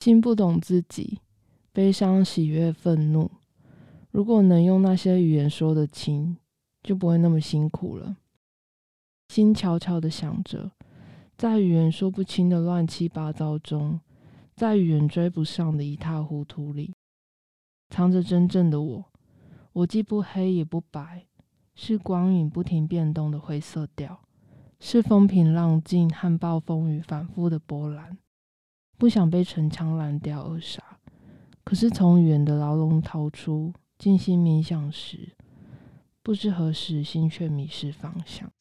心不懂自己，悲伤、喜悦、愤怒。如果能用那些语言说得清，就不会那么辛苦了。心悄悄地想着，在语言说不清的乱七八糟中，在语言追不上的一塌糊涂里，藏着真正的我。我既不黑也不白，是光影不停变动的灰色调，是风平浪静和暴风雨反复的波澜。不想被城墙拦掉扼杀，可是从远的牢笼逃出，静心冥想时，不知何时心却迷失方向。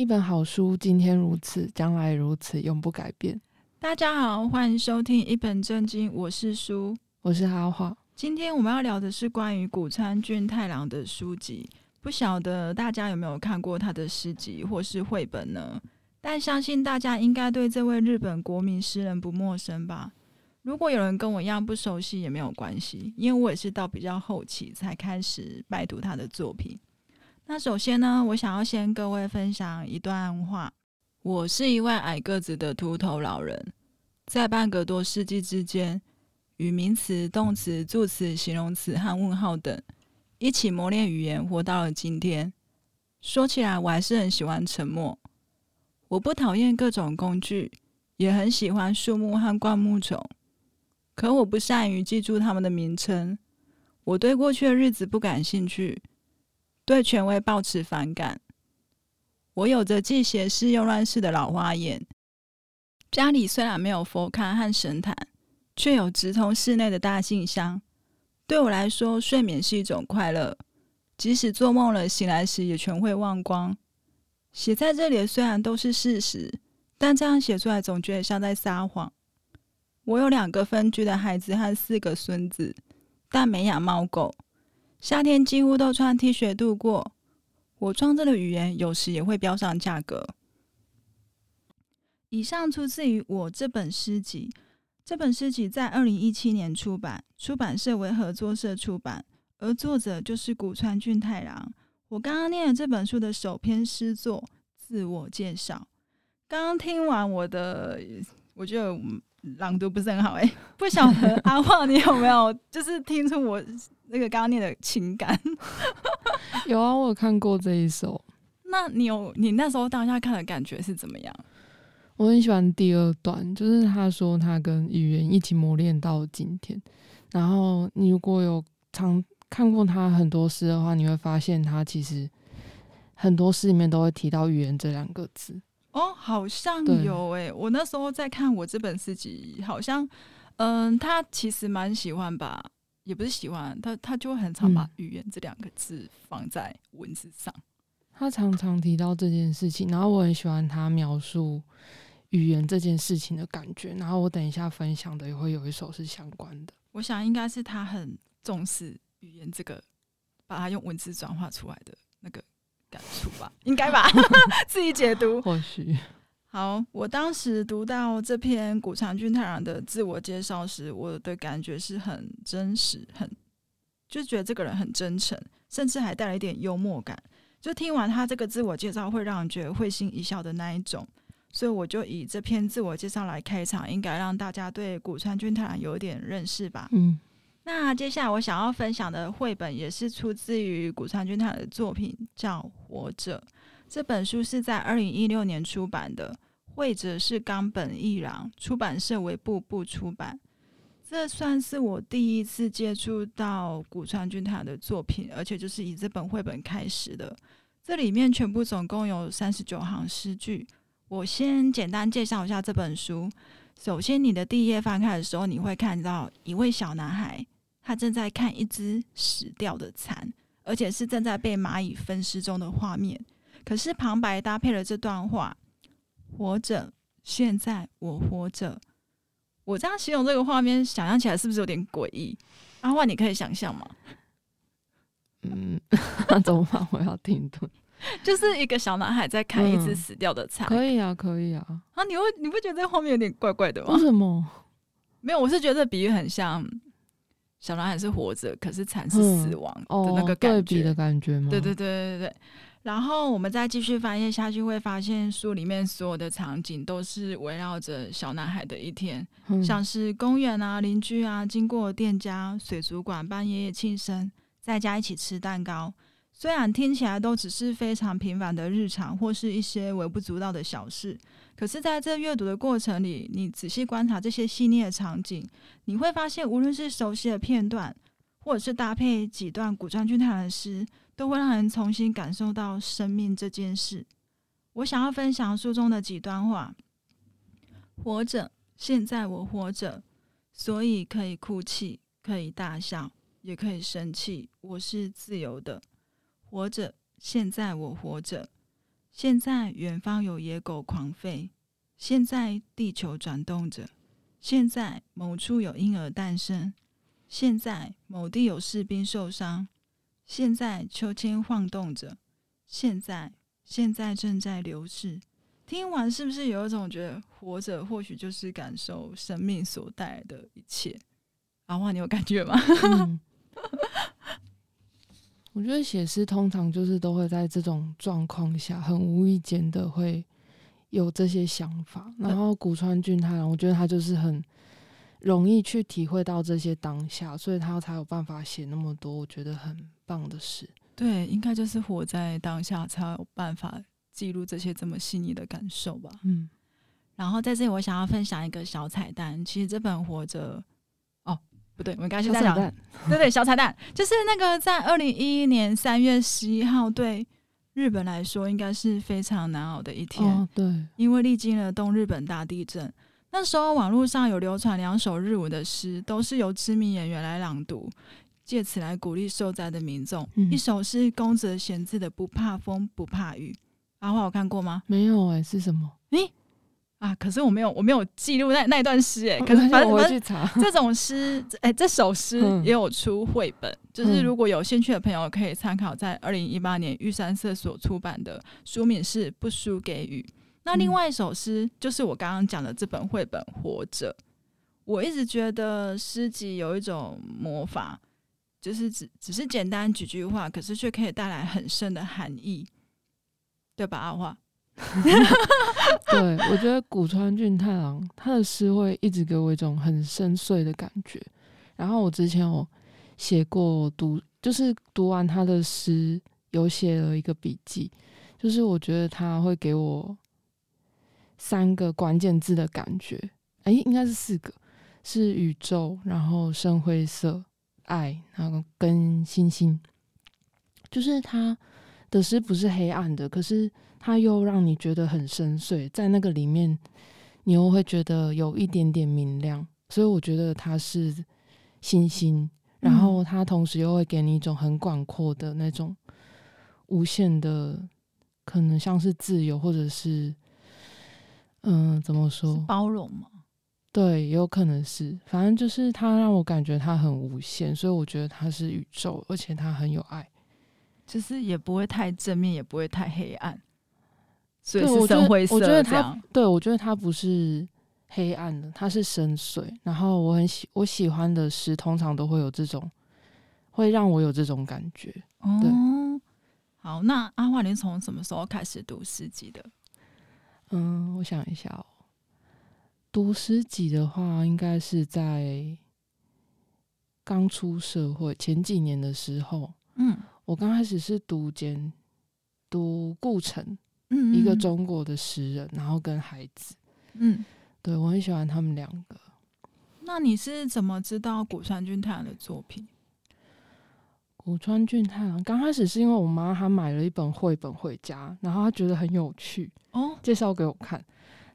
一本好书，今天如此，将来如此，永不改变。大家好，欢迎收听一本正经，我是书，我是阿华。今天我们要聊的是关于谷川俊太郎的书籍，不晓得大家有没有看过他的诗集或是绘本呢？但相信大家应该对这位日本国民诗人不陌生吧？如果有人跟我一样不熟悉也没有关系，因为我也是到比较后期才开始拜读他的作品。那首先呢，我想要先各位分享一段话。我是一位矮个子的秃头老人，在半个多世纪之间，与名词、动词、助词、形容词和问号等一起磨练语言，活到了今天。说起来，我还是很喜欢沉默。我不讨厌各种工具，也很喜欢树木和灌木丛，可我不善于记住它们的名称。我对过去的日子不感兴趣。对权威抱持反感。我有着既斜视又乱视的老花眼。家里虽然没有佛龛和神坛，却有直通室内的大信箱。对我来说，睡眠是一种快乐，即使做梦了，醒来时也全会忘光。写在这里的虽然都是事实，但这样写出来总觉得像在撒谎。我有两个分居的孩子和四个孙子，但没养猫狗。夏天几乎都穿 T 恤度过。我创作的语言有时也会标上价格。以上出自于我这本诗集。这本诗集在二零一七年出版，出版社为合作社出版，而作者就是谷川俊太郎。我刚刚念了这本书的首篇诗作自我介绍。刚刚听完我的，我觉得朗读不是很好哎、欸，不晓得阿旺你有没有 就是听出我。那个刚刚念的情感，有啊，我有看过这一首。那你有你那时候当下看的感觉是怎么样？我很喜欢第二段，就是他说他跟语言一起磨练到今天。然后你如果有常看过他很多诗的话，你会发现他其实很多诗里面都会提到语言这两个字。哦，好像有诶、欸。我那时候在看我这本诗集，好像嗯，他其实蛮喜欢吧。也不是喜欢他，他就会很常把语言这两个字放在文字上。嗯。他常常提到这件事情，然后我很喜欢他描述语言这件事情的感觉。然后我等一下分享的也会有一首是相关的。我想应该是他很重视语言这个，把它用文字转化出来的那个感触吧，应该吧？自己解读，或许。好，我当时读到这篇谷川俊太郎的自我介绍时，我的感觉是很真实，很就觉得这个人很真诚，甚至还带了一点幽默感。就听完他这个自我介绍，会让人觉得会心一笑的那一种。所以我就以这篇自我介绍来开场，应该让大家对谷川俊太郎有点认识吧。嗯，那接下来我想要分享的绘本也是出自于谷川俊太的作品，叫《活着》。这本书是在二零一六年出版的，绘者是冈本义郎，出版社为步步出版。这算是我第一次接触到谷川俊太的作品，而且就是以这本绘本开始的。这里面全部总共有三十九行诗句。我先简单介绍一下这本书。首先，你的第一页翻开的时候，你会看到一位小男孩，他正在看一只死掉的蚕，而且是正在被蚂蚁分尸中的画面。可是旁白搭配了这段话：“活着，现在我活着。”我这样形容这个画面，想象起来是不是有点诡异？阿万，你可以想象吗？嗯，那 怎么办？我要停顿。就是一个小男孩在看一只死掉的蚕、嗯。可以啊，可以啊。啊，你会你不觉得这画面有点怪怪的吗？为什么？没有，我是觉得比喻很像小男孩是活着，可是蚕是死亡的那个感觉、嗯哦、对比的感觉吗？对对对对对。然后我们再继续翻页下去，会发现书里面所有的场景都是围绕着小男孩的一天，嗯、像是公园啊、邻居啊、经过店家、水族馆办爷爷庆生，在家一起吃蛋糕。虽然听起来都只是非常平凡的日常，或是一些微不足道的小事，可是在这阅读的过程里，你仔细观察这些细腻的场景，你会发现，无论是熟悉的片段，或者是搭配几段谷川俊太郎的诗，都会让人重新感受到生命这件事。我想要分享书中的几段话：活着，现在我活着，所以可以哭泣，可以大笑，也可以生气，我是自由的。活着，现在我活着。现在远方有野狗狂吠，现在地球转动着，现在某处有婴儿诞生，现在某地有士兵受伤，现在秋千晃动着，现在现在正在流逝。听完是不是有一种觉得活着或许就是感受生命所带来的一切？阿旺，你有感觉吗？我觉得写诗通常就是都会在这种状况下，很无意间的会有这些想法。然后谷川俊太郎，我觉得他就是很容易去体会到这些当下，所以他才有办法写那么多我觉得很棒的诗。对，应该就是活在当下，才有办法记录这些这么细腻的感受吧。嗯。然后在这里，我想要分享一个小彩蛋。其实这本《活着》。不对，我们刚才是在讲，对对，小彩蛋就是那个在二零一一年三月十一号，对日本来说应该是非常难熬的一天。哦，对，因为历经了东日本大地震，那时候网络上有流传两首日文的诗，都是由知名演员来朗读，借此来鼓励受灾的民众。嗯、一首是宫泽贤治的《不怕风不怕雨》，阿华有看过吗？没有哎、欸，是什么？诶啊！可是我没有，我没有记录那那段诗诶。可是反正我去查这种诗，哎、欸，这首诗也有出绘本，嗯、就是如果有兴趣的朋友可以参考，在二零一八年玉山社所出版的，书名是《不输给雨》。那另外一首诗就是我刚刚讲的这本绘本《活着》。我一直觉得诗集有一种魔法，就是只只是简单几句话，可是却可以带来很深的含义，对吧？阿华。对，我觉得谷川俊太郎他的诗会一直给我一种很深邃的感觉。然后我之前有写过读，就是读完他的诗，有写了一个笔记，就是我觉得他会给我三个关键字的感觉，哎，应该是四个，是宇宙，然后深灰色，爱，然后跟星星。就是他的诗不是黑暗的，可是。它又让你觉得很深邃，在那个里面，你又会觉得有一点点明亮，所以我觉得它是星星。然后它同时又会给你一种很广阔的那种无限的，可能像是自由，或者是嗯、呃，怎么说？包容吗？对，也有可能是。反正就是它让我感觉它很无限，所以我觉得它是宇宙，而且它很有爱，就是也不会太正面，也不会太黑暗。所以是深灰色，我觉得它，对，我觉得它不是黑暗的，它是深邃。然后我很喜我喜欢的诗，通常都会有这种，会让我有这种感觉。对，哦、好，那阿华，你从什么时候开始读诗集的？嗯，我想一下哦，读诗集的话，应该是在刚出社会前几年的时候。嗯，我刚开始是读简读顾城。嗯，一个中国的诗人，然后跟孩子，嗯，对，我很喜欢他们两个。那你是怎么知道谷川俊太郎的作品？谷川俊太郎刚开始是因为我妈她买了一本绘本回家，然后她觉得很有趣，哦，介绍给我看。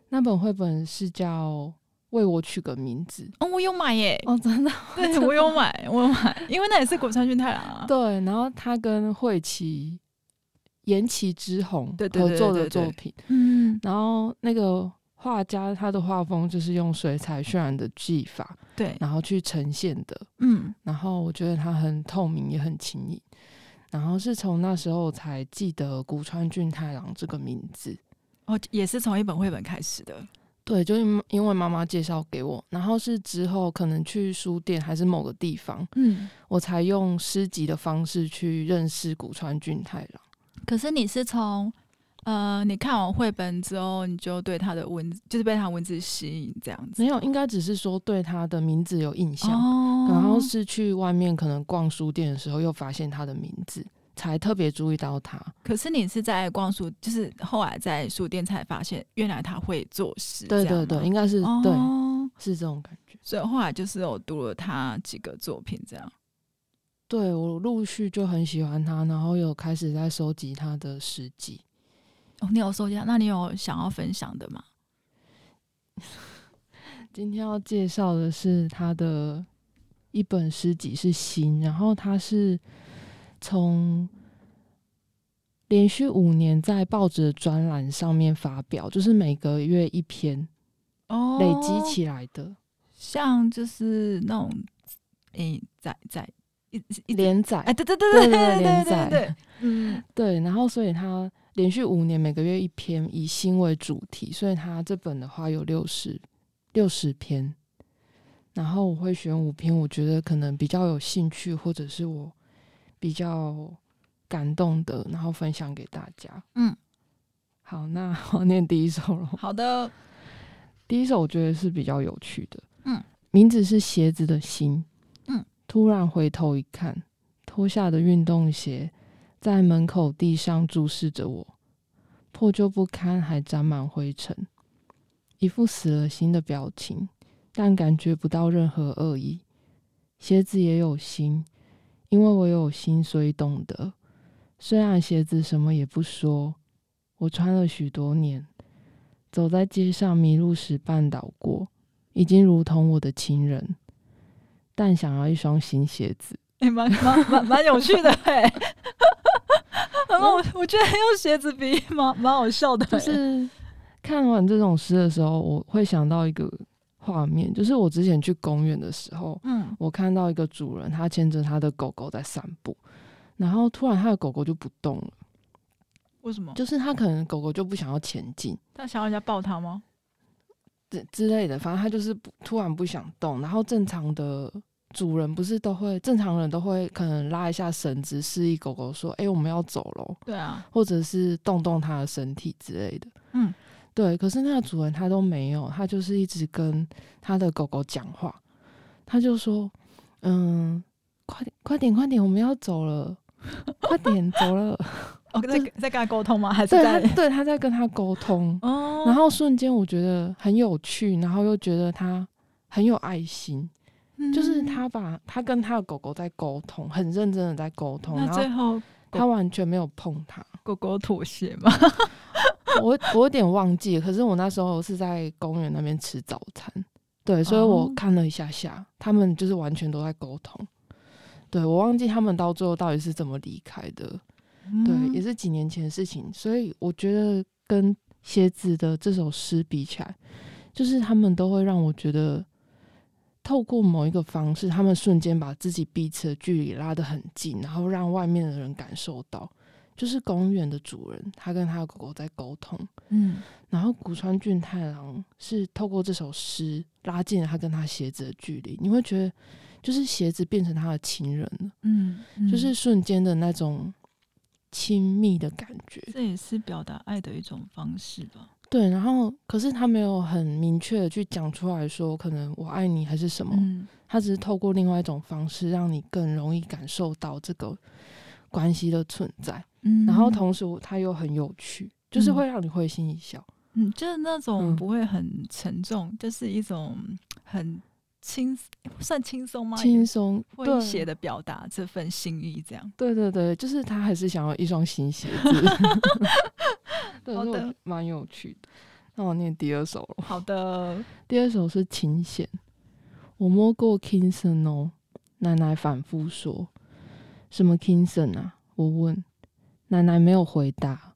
那本绘本是叫《为我取个名字》。哦，我有买耶！哦，真的，对，我有买，我有买，因为那也是谷川俊太郎啊。对，然后他跟惠琪。岩崎之弘合作的作品，嗯，然后那个画家他的画风就是用水彩渲染的技法，对，然后去呈现的，嗯，然后我觉得他很透明也很轻盈，然后是从那时候才记得古川俊太郎这个名字。哦，也是从一本绘本开始的。对，就因因为妈妈介绍给我，然后是之后可能去书店还是某个地方，嗯，我才用诗集的方式去认识古川俊太郎。可是你是从呃，你看完绘本之后，你就对他的文字，就是被他文字吸引这样子？没有，应该只是说对他的名字有印象，哦，然后是去外面可能逛书店的时候又发现他的名字。才特别注意到他。可是你是在逛书，就是后来在书店才发现，原来他会作诗。对对对，应该是、哦、对，是这种感觉。所以后来就是我读了他几个作品，这样。对，我陆续就很喜欢他，然后有开始在收集他的诗集。哦，你有收集？那你有想要分享的吗？今天要介绍的是他的一本诗集，是心，然后他是。从连续五年在报纸的专栏上面发表，就是每个月一篇哦，累积起来的，哦，像就是那种诶，在在一一连载，哎，对对对对对对连载，对，嗯，对，然后所以他连续五年每个月一篇，以新为主题，所以他这本的话有六十六十篇，然后我会选五篇，我觉得可能比较有兴趣，或者是我。比较感动的，然后分享给大家。嗯，好，那我念第一首了。好的，第一首我觉得是比较有趣的。嗯，名字是鞋子的心。突然回头一看，脱下的运动鞋在门口地上注视着我，破旧不堪，还沾满灰尘，一副死了心的表情，但感觉不到任何恶意。鞋子也有心。因为我有心，所以懂得。虽然鞋子什么也不说，我穿了许多年，走在街上迷路时绊倒过，已经如同我的亲人。但想要一双新鞋子，哎、欸，蛮蛮蛮蛮有趣的哎。然后我我觉得用鞋子比 蛮蛮好笑的。就是看完这种诗的时候，我会想到一个。画面就是我之前去公园的时候，嗯，我看到一个主人，他牵着他的狗狗在散步，然后突然他的狗狗就不动了。为什么？就是他可能狗狗就不想要前进，他想要人家抱他吗？之之类的，反正他就是不突然不想动。然后正常的主人不是都会，正常人都会可能拉一下绳子，示意狗狗说：“哎、欸，我们要走喽。”对啊，或者是动动它的身体之类的。嗯。对，可是那个主人他都没有，他就是一直跟他的狗狗讲话，他就说：“嗯，快点，快点，快点，我们要走了，快点走了。” 哦，在在跟他沟通吗？还是在？对，他，在跟他沟通。哦。然后瞬间我觉得很有趣，然后又觉得他很有爱心，嗯、就是他把他跟他的狗狗在沟通，很认真的在沟通。那最后他完全没有碰他，狗狗妥协吗？我我有点忘记，可是我那时候是在公园那边吃早餐，对，所以我看了一下下，哦、他们就是完全都在沟通，对，我忘记他们到最后到底是怎么离开的，嗯、对，也是几年前的事情，所以我觉得跟鞋子的这首诗比起来，就是他们都会让我觉得，透过某一个方式，他们瞬间把自己彼此的距离拉得很近，然后让外面的人感受到。就是公园的主人，他跟他的狗狗在沟通，嗯，然后古川俊太郎是透过这首诗拉近了他跟他鞋子的距离，你会觉得就是鞋子变成他的情人了，嗯，嗯，就是瞬间的那种亲密的感觉，这也是表达爱的一种方式吧？对，然后可是他没有很明确的去讲出来说，可能我爱你还是什么，嗯，他只是透过另外一种方式，让你更容易感受到这个关系的存在。嗯，然后同时他又很有趣，就是会让你会心一笑。嗯，就是那种不会很沉重，嗯、就是一种很轻，算轻松吗？轻松诙谐的表达这份心意，这样。对对对，就是他还是想要一双新鞋子。对，好的，蛮有趣的。那我念第二首了。好的，第二首是琴弦。我摸过 Kingston 哦，奶奶反复说：“什么 Kingston 啊？”我问。奶奶没有回答，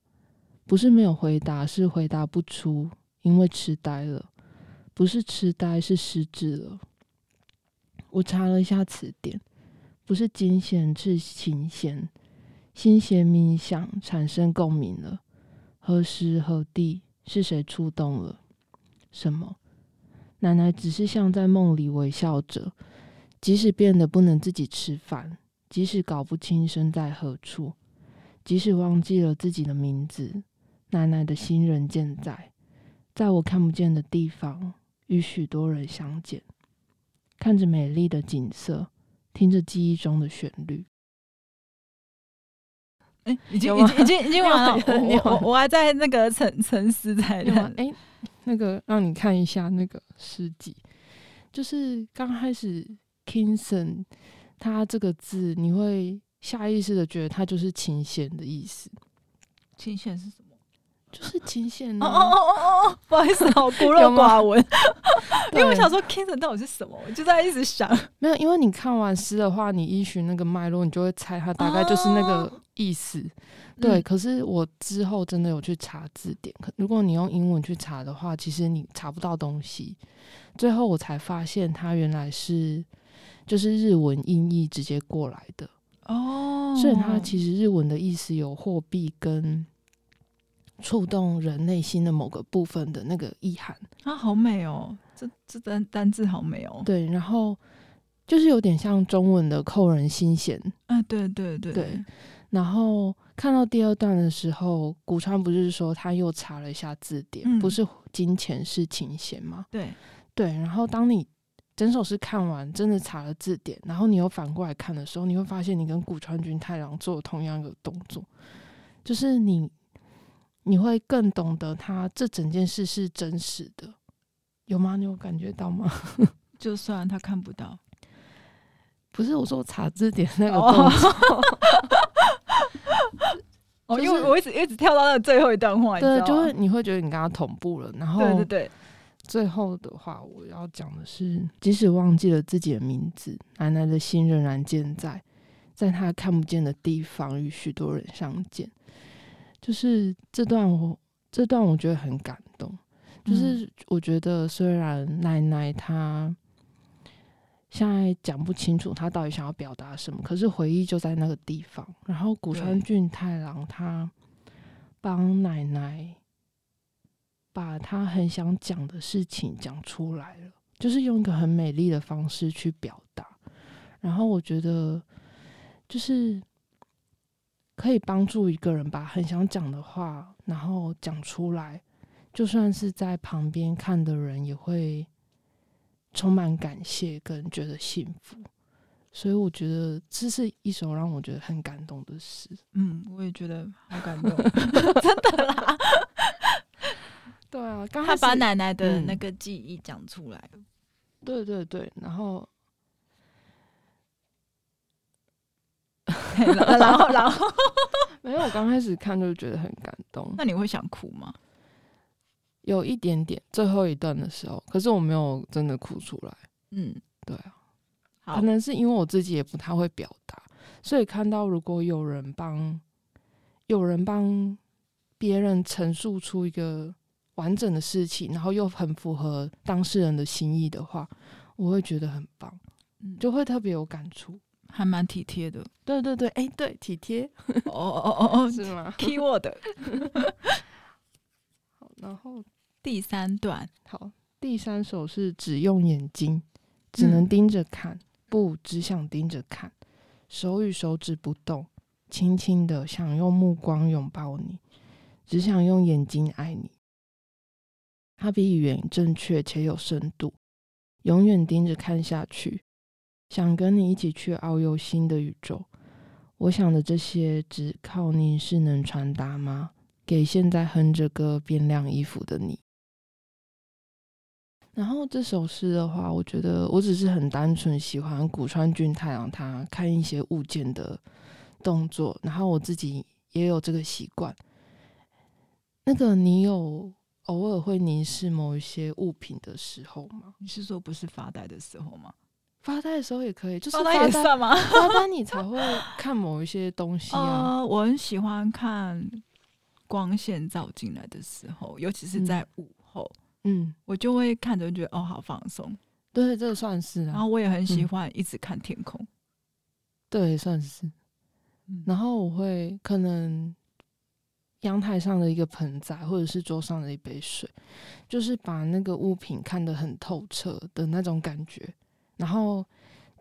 不是没有回答，是回答不出，因为痴呆了。不是痴呆，是失智了。我查了一下词典，不是惊险，是琴弦。心弦冥想产生共鸣了。何时何地，是谁触动了什么？奶奶只是像在梦里微笑着，即使变得不能自己吃饭，即使搞不清身在何处，即使忘记了自己的名字，奶奶的心仍健在，在我看不见的地方，与许多人相见，看着美丽的景色，听着记忆中的旋律。哎、欸，已经已经已经已经完了，我我我还在那个沉沉思在那。哎、欸，那个让你看一下那个诗集，就是刚开始 Kingson 他这个字，你会下意识的觉得它就是琴弦的意思。琴弦是什么？就是琴弦、啊、哦哦哦哦哦，不好意思，我孤陋寡闻。因为我想说 Kingson 到底是什么，我就在一直想。没有，因为你看完诗的话，你依循那个脉络，你就会猜它大概就是那个意思。哦、对、嗯，可是我之后真的有去查字典，可如果你用英文去查的话，其实你查不到东西。最后我才发现，它原来是就是日文音译直接过来的哦。所以它其实日文的意思有货币跟。触动人内心的某个部分的那个意涵啊，好美哦！这这单单字好美哦。对，然后就是有点像中文的扣人心弦。啊，对对对对。然后看到第二段的时候，古川不是说他又查了一下字典，嗯、不是金钱是琴弦吗？对对。然后当你整首诗看完，真的查了字典，然后你又反过来看的时候，你会发现你跟古川君太郎做同样一个动作，就是你。你会更懂得他这整件事是真实的，有吗？你有感觉到吗？就算他看不到，不是我说查字典那个动作。哦，就是、因为我一直一直跳到那个最后一段话，对，就是你会觉得你跟他同步了。然后，对对对，最后的话我要讲的是，即使忘记了自己的名字，奶奶的心仍然健在，在她看不见的地方与许多人相见。就是这段我这段我觉得很感动，就是我觉得虽然奶奶她现在讲不清楚她到底想要表达什么，可是回忆就在那个地方。然后古川俊太郎他帮奶奶把他很想讲的事情讲出来了，就是用一个很美丽的方式去表达。然后我觉得就是。可以帮助一个人把很想讲的话，然后讲出来，就算是在旁边看的人也会充满感谢跟觉得幸福。所以我觉得这是一首让我觉得很感动的诗。嗯，我也觉得好感动，真的啦。对啊，刚他把奶奶的那个记忆讲出来。嗯，对对对，然后。然后，然后，没有。我刚开始看就觉得很感动。那你会想哭吗？有一点点，最后一段的时候，可是我没有真的哭出来。嗯，对啊，可能是因为我自己也不太会表达，所以看到如果有人帮，有人帮别人陈述出一个完整的事情，然后又很符合当事人的心意的话，我会觉得很棒，就会特别有感触。还蛮体贴的，对对对，哎、欸，对，体贴，哦哦哦哦，是吗？Keyword，好，然后第三段，好，第三首是只用眼睛，只能盯着看，嗯、不只想盯着看，手与手指不动，轻轻的想用目光拥抱你，只想用眼睛爱你。它比语言正确且有深度，永远盯着看下去。想跟你一起去遨游新的宇宙，我想的这些只靠凝视能传达吗？给现在哼着歌变晾衣服的你。然后这首诗的话，我觉得我只是很单纯喜欢古川俊太郎他看一些物件的动作，然后我自己也有这个习惯。那个你有偶尔会凝视某一些物品的时候吗？你是说不是发呆的时候吗？发呆的时候也可以，就是发呆也算吗？发呆 你才会看某一些东西啊。呃，我很喜欢看光线照进来的时候，尤其是在午后，嗯，我就会看着觉得哦，好放松。对，这个算是啊。然后我也很喜欢一直看天空。对，算是。嗯，然后我会可能阳台上的一个盆栽，或者是桌上的一杯水，就是把那个物品看得很透彻的那种感觉，然后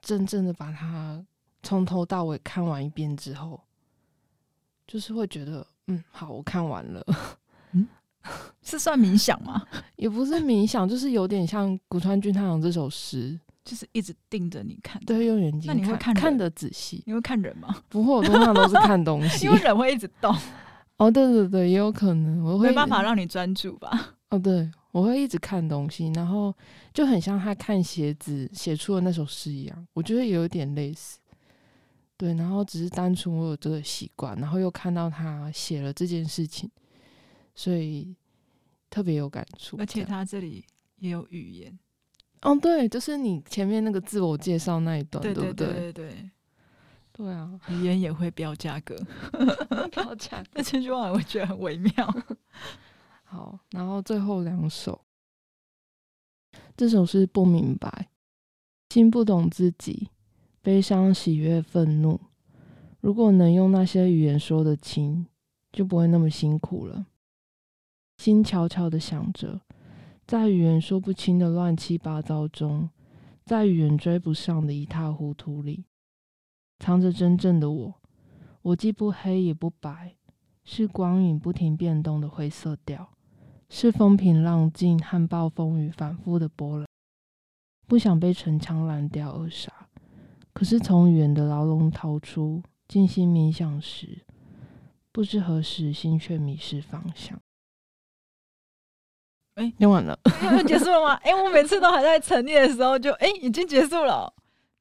真正的把它从头到尾看完一遍之后，就是会觉得，嗯，好，我看完了。嗯，是算冥想吗？也不是冥想，就是有点像古川俊太郎这首诗。就是一直盯着你看，对，用眼睛看。那你会看看得仔细？你会看人吗？不会，我通常都是看东西。因为人会一直动。哦，对对对，也有可能我会没办法让你专注吧？哦，对，我会一直看东西，然后就很像他看鞋子写出的那首诗一样，我觉得也有点类似。对，然后只是单纯我有这个习惯，然后又看到他写了这件事情，所以特别有感触。而且他这里也有语言。哦，对，就是你前面那个自我介绍那一段，对对对对对，啊，语言也会标价格，标价格，那这句话我觉得很微妙。好，然后最后两首，这首是不明白，心不懂自己，悲伤、喜悦、愤怒。如果能用那些语言说得清，就不会那么辛苦了。心悄悄的想着。在语言说不清的乱七八糟中，在语言追不上的一塌糊涂里，藏着真正的我。我既不黑也不白，是光影不停变动的灰色调，是风平浪静和暴风雨反复的波澜。不想被城墙拦掉而杀，可是从语言的牢笼逃出，静心冥想时，不知何时心却迷失方向。哎、欸，念完了，结束了吗？哎、欸，我每次都还在沉淀的时候就，就、欸、哎，已经结束了。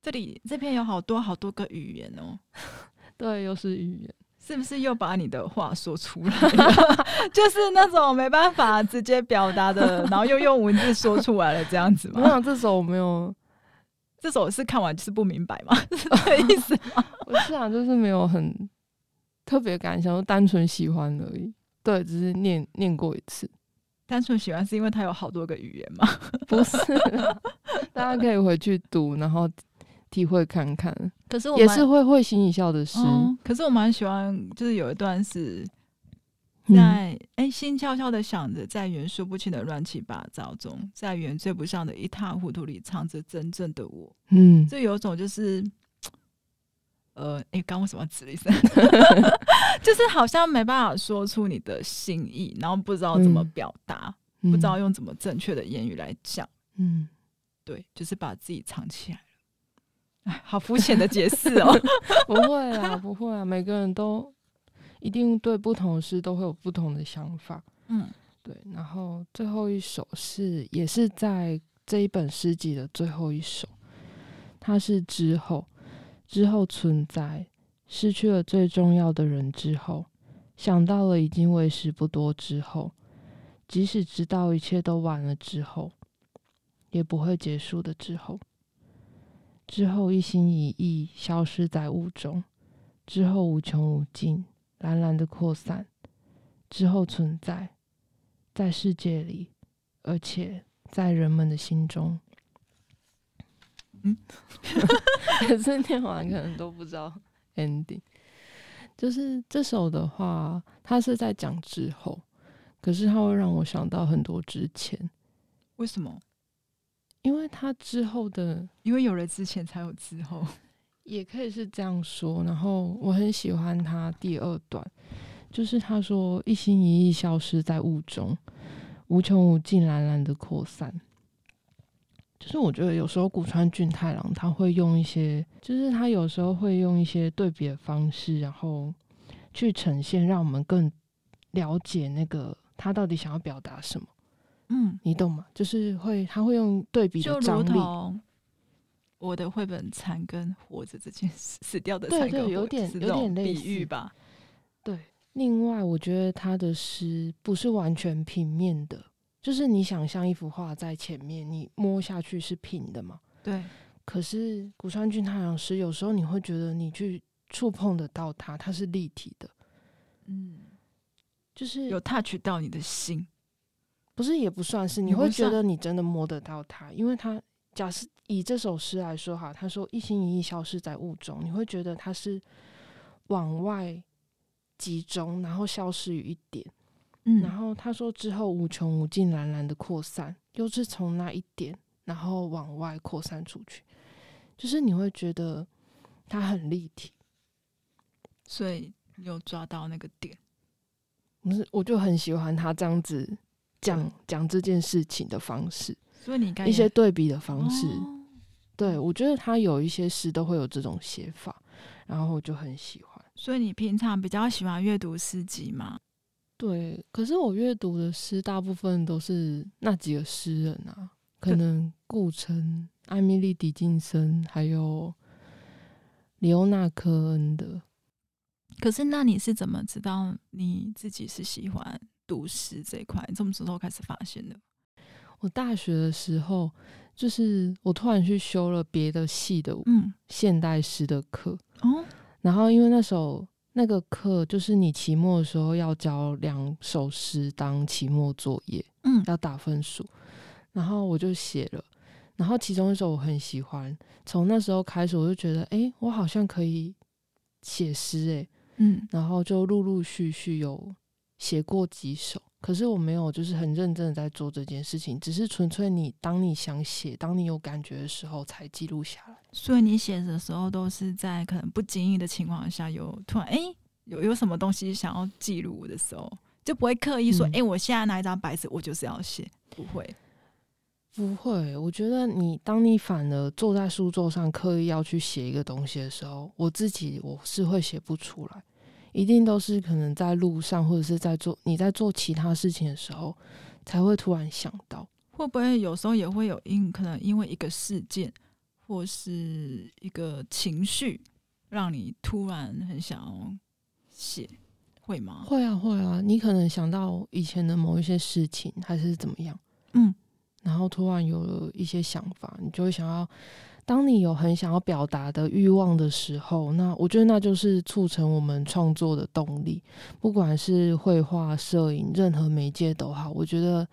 这里这篇有好多好多个语言哦。对，又是语言，是不是又把你的话说出来了？就是那种没办法直接表达的，然后又用文字说出来了，这样子吗？我想这首我没有，这首是看完就是不明白吗？是这个意思吗？我是想就是没有很特别感想，就单纯喜欢而已。对，只是念念过一次。单纯喜欢是因为它有好多个语言吗？不是，大家可以回去读，然后体会看看。可是我也是会会心一笑的诗。嗯。可是我蛮喜欢，就是有一段是在哎、嗯欸，心悄悄的想着，在语言说不清的乱七八糟中，在语言追不上的一塌糊涂里，藏着真正的我。嗯，这有种就是。呃，哎、欸，刚为什么指了一声？就是好像没办法说出你的心意，然后不知道怎么表达，嗯、不知道用怎么正确的言语来讲。嗯，对，就是把自己藏起来了。哎，好肤浅的解释哦。不会啊，不会啊，每个人都一定对不同的事都会有不同的想法。嗯，对。然后最后一首是，也是在这一本诗集的最后一首，它是之后。之后存在，失去了最重要的人之后，想到了已经为时不多之后，即使知道一切都晚了之后，也不会结束的之后，之后一心一意消失在雾中，之后无穷无尽蓝蓝的扩散，之后存在，在世界里，而且在人们的心中。嗯，可是念完可能都不知道 ending。就是这首的话，它是在讲之后，可是它会让我想到很多之前。为什么？因为它之后的，因为有了之前才有之后，也可以是这样说。然后我很喜欢它第二段，就是他说一心一意消失在雾中，无穷无尽蓝蓝的扩散。就是我觉得有时候古川俊太郎他会用一些，就是他有时候会用一些对比的方式，然后去呈现，让我们更了解那个他到底想要表达什么。嗯，你懂吗？就是会他会用对比的张力。我的绘本残跟活着这件事，死掉的残对对，有点有点类似吧。对，另外我觉得他的诗不是完全平面的。就是你想象一幅画在前面，你摸下去是平的嘛？对。可是古川俊太郎诗有时候你会觉得你去触碰得到它，它是立体的。嗯，就是有 touch 到你的心，不是也不算是，你会觉得你真的摸得到它，因为它假设以这首诗来说哈，他说一心一意消失在雾中，你会觉得它是往外集中，然后消失于一点。嗯，然后他说之后无穷无尽、蓝蓝的扩散，又是从那一点，然后往外扩散出去，就是你会觉得它很立体。所以你有抓到那个点？不是，我就很喜欢他这样子讲讲这件事情的方式，所以你一些对比的方式。哦对，我觉得他有一些诗都会有这种写法，然后我就很喜欢。所以你平常比较喜欢阅读诗集吗？对，可是我阅读的诗大部分都是那几个诗人啊，可能顾城、艾米丽·狄金森，还有李欧娜·科恩的。可是那你是怎么知道你自己是喜欢读诗这一块？你什么时候开始发现的？我大学的时候。就是我突然去修了别的系的嗯现代诗的课，嗯，然后因为那时候那个课就是你期末的时候要交两首诗当期末作业，嗯，要打分数，然后我就写了，然后其中一首我很喜欢，从那时候开始我就觉得，哎，我好像可以写诗，哎，嗯，然后就陆陆续续有写过几首。可是我没有，就是很认真的在做这件事情，只是纯粹你当你想写，当你有感觉的时候才记录下来。所以你写的时候都是在可能不经意的情况下，有突然哎、欸、有有什么东西想要记录的时候，就不会刻意说哎、嗯欸，我现在拿一张白纸，我就是要写，不会，不会。我觉得你当你反而坐在书桌上刻意要去写一个东西的时候，我自己我是会写不出来。一定都是可能在路上，或者是在做你在做其他事情的时候，才会突然想到。会不会有时候也会有因可能因为一个事件或是一个情绪，让你突然很想要写，会吗？会啊，会啊。你可能想到以前的某一些事情，还是怎么样？嗯，然后突然有了一些想法，你就会想要。当你有很想要表达的欲望的时候，那我觉得那就是促成我们创作的动力。不管是绘画、摄影，任何媒介都好。我觉得，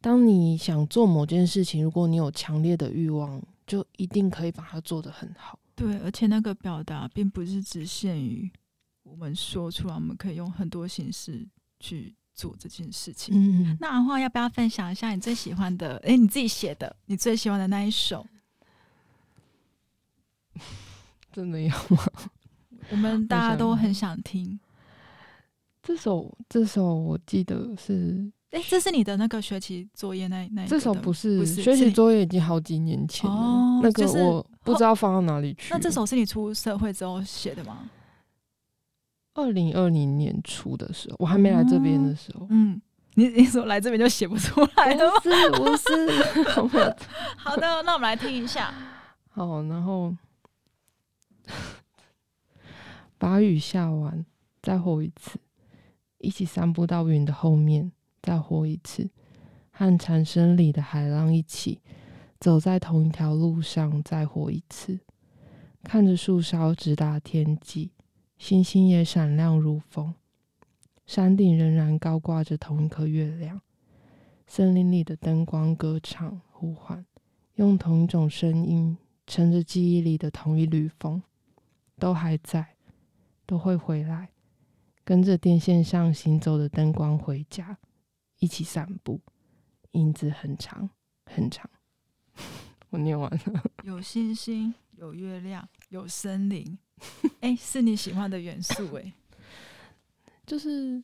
当你想做某件事情，如果你有强烈的欲望，就一定可以把它做得很好。对，而且那个表达并不是只限于我们说出来，我们可以用很多形式去做这件事情。嗯，那阿花要不要分享一下你最喜欢的？诶，你自己写的，你最喜欢的那一首？真的要吗？我们大家都很想听这首。这首我记得是，哎，这是你的那个学期作业那那？这首不是，不是学习作业已经好几年前了。哦，那个我不知道放到哪里去。那这首是你出社会之后写的吗？二零二零年初的时候，我还没来这边的时候。嗯，你你说来这边就写不出来了吗？不是，不是。好的，那我们来听一下。好，然后。把雨下完，再活一次，一起散步到云的后面，再活一次，和蝉声里的海浪一起走在同一条路上，再活一次，看着树梢直达天际，星星也闪亮如风，山顶仍然高挂着同一颗月亮，森林里的灯光歌唱呼唤，用同一种声音，乘着记忆里的同一缕风。都还在，都会回来，跟着电线上行走的灯光回家，一起散步，影子很长很长。我念完了。有星星，有月亮，有森林，哎、欸，是你喜欢的元素哎、欸。就是，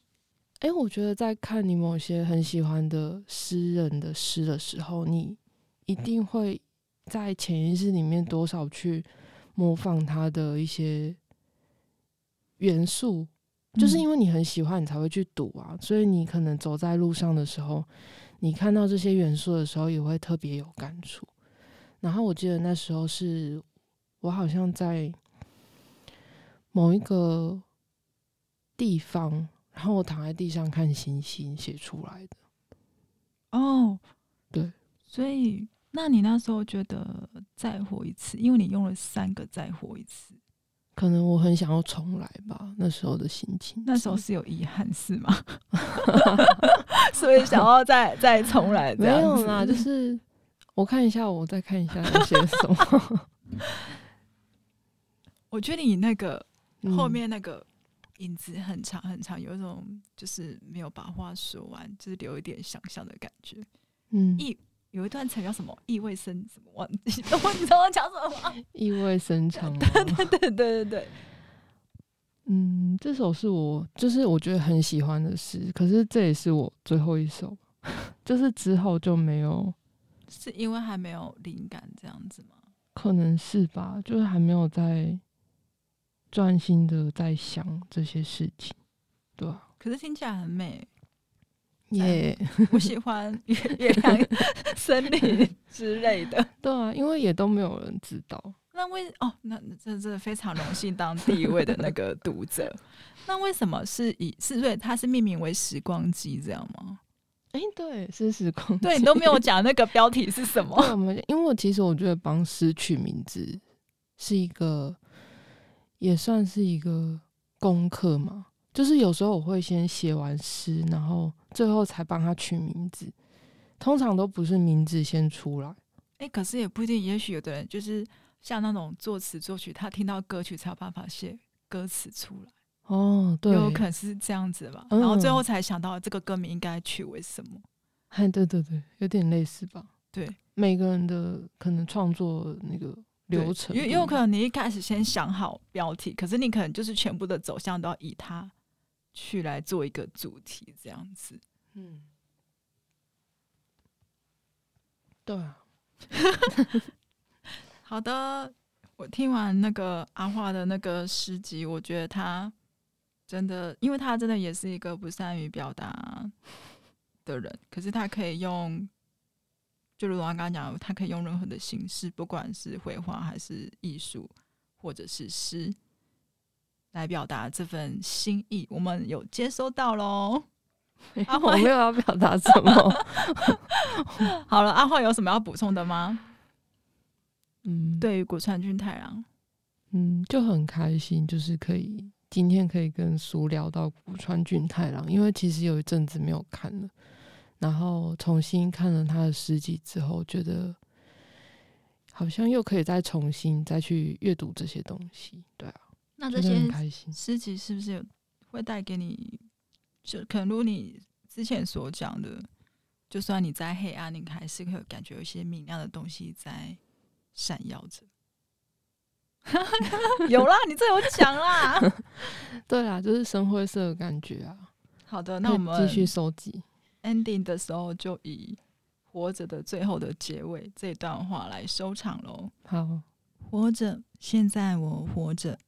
哎、欸，我觉得在看你某些很喜欢的诗人的诗的时候，你一定会在潜意识里面多少去。模仿他的一些元素，就是因为你很喜欢，你才会去读啊。所以你可能走在路上的时候，你看到这些元素的时候，也会特别有感触。然后我记得那时候是我好像在某一个地方，然后我躺在地上看星星写出来的。哦，对，所以。那你那时候觉得再活一次，因为你用了三个再活一次，可能我很想要重来吧。那时候的心情，那时候是有遗憾是吗？所以想要再再重来这样子？没有啦，就是 我看一下，我再看一下那些什么。我觉得你那个后面那个影子很长很长，有一种就是没有把话说完，就是留一点想象的感觉。嗯，意有一段词叫什么？意味深什么？忘记，我你知道我讲什么吗？意味深长。对对对对对对。嗯，这首是我就是我觉得很喜欢的诗，可是这也是我最后一首，就是之后就没有，是因为还没有灵感这样子吗？可能是吧，就是还没有在专心的在想这些事情，对啊。可是听起来很美，耶 Yeah！我喜欢月月 亮、森林之类的，对啊，因为也都没有人知道。那为哦，那这这非常荣幸当第一位的那个读者。那为什么是以是对它是命名为时光机这样吗？哎、欸，对，是时光机。对，你都没有讲那个标题是什么？因为我其实我觉得帮诗取名字是一个，也算是一个功课嘛。就是有时候我会先写完诗，然后最后才帮他取名字。通常都不是名字先出来。哎、欸，可是也不一定，也许有的人就是。像那种作词作曲，他听到歌曲才有办法写歌词出来。哦，对，有可能是这样子吧。嗯、然后最后才想到这个歌名应该取为什么？哎，对对对，有点类似吧。对，每个人的可能创作那个流程，也有可能你一开始先想好标题，可是你可能就是全部的走向都要以它去来做一个主题，这样子。嗯，对啊。好的，我听完那个阿华的那个诗集，我觉得他真的，因为他真的也是一个不善于表达的人，可是他可以用，就如我刚刚讲，他可以用任何的形式，不管是绘画还是艺术，或者是诗，来表达这份心意。我们有接收到喽。阿樺我没有要表达什么。好了，阿樺有什么要补充的吗？嗯，对于古川俊太郎，嗯，就很开心，就是可以今天可以跟书聊到古川俊太郎，因为其实有一阵子没有看了，然后重新看了他的诗集之后，觉得好像又可以再重新再去阅读这些东西，对啊，那这些诗集是不是有会带给你，就可能如你之前所讲的，就算你在黑暗，你还是会感觉有一些明亮的东西在。闪耀着，有啦，你这有讲啦，对啦，就是深灰色的感觉啊。好的，那我们继续收集 ending 的时候，就以活着的最后的结尾这段话来收场喽。好，活着，现在我活着，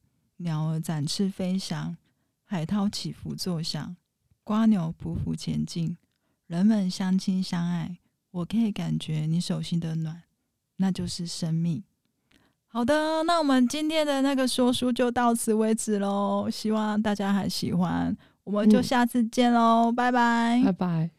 鸟儿展翅飞翔，海涛起伏作响，瓜牛匍匐前进，人们相亲相爱，我可以感觉你手心的暖。那就是生命。好的，那我们今天的那个说书就到此为止喽。希望大家还喜欢，我们就下次见喽，嗯、拜拜，拜拜。